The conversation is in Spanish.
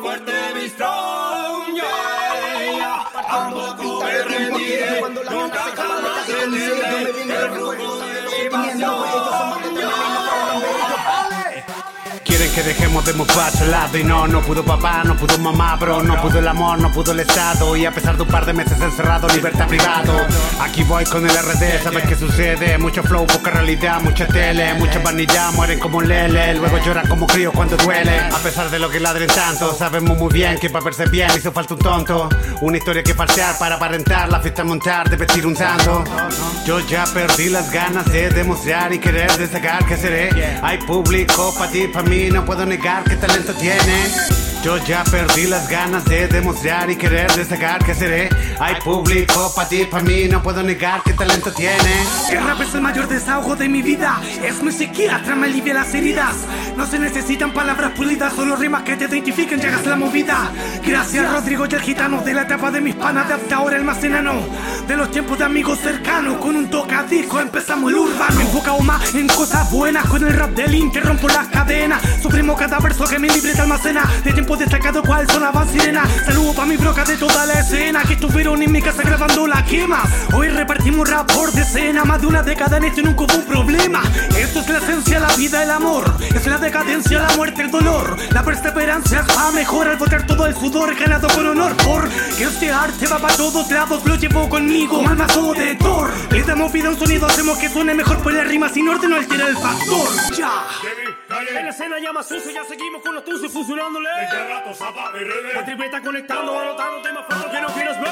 fuerte, be strong, yeah. Tampoco me rendiré, nunca jamás rendiré. El flujo de mi Que dejemos de mofar al lado y no, no pudo papá, no pudo mamá, bro, no pudo el amor, no pudo el estado y a pesar de un par de meses encerrado, libertad privado. Aquí voy con el RD, ¿sabes qué sucede? Mucho flow, poca realidad, mucha tele, mucha vanidad, mueren como lele, luego lloran como crío cuando duele. A pesar de lo que ladren tanto, sabemos muy bien que para verse bien hizo falta un tonto. Una historia que falsear para aparentar, la fiesta montar, de vestir un santo. Yo ya perdí las ganas de demostrar y querer destacar que seré. Hay público para ti, para mí, no puedo negar que talento tiene. Yo ya perdí las ganas de demostrar y querer destacar que seré. Hay público para ti, para mí, no puedo negar que talento tiene. El rap es el mayor desahogo de mi vida. Es mi psiquiatra, me alivia las heridas. No se necesitan palabras pulidas, solo rimas que te identifiquen, llegas a la movida. Gracias, Rodrigo y el gitano, de la etapa de mis panas de hasta ahora el más enano. De los tiempos de amigos cercanos, con un empezamos el urbano. Enfocado más en cosas buenas, con el rap del Inter rompo las cadenas. Suprimo cada verso que mi libreta almacena. De tiempo destacado, cual sonaban sirena. Saludo pa' mi broca de toda la escena, que estuvieron en mi casa grabando la quema. Hoy repartimos rap por decena, más de una década en esto nunca hubo un problema. Esto es la esencia, la vida, el amor. Es la decadencia, la muerte, el dolor. La perseverancia es pa' mejor al botar todo el sudor ganado con honor. Porque este arte va para todos lados, lo llevo conmigo, el mazo de Thor. Le damos vida a un sonido, hacemos que suene mejor, pues la rima sin orden no altera el factor. Ya. En la escena llama sucio, ya seguimos con los tuzos fusionándole. Este rato zapa mi La tripleta conectando, anotando temas para que no quieres ver.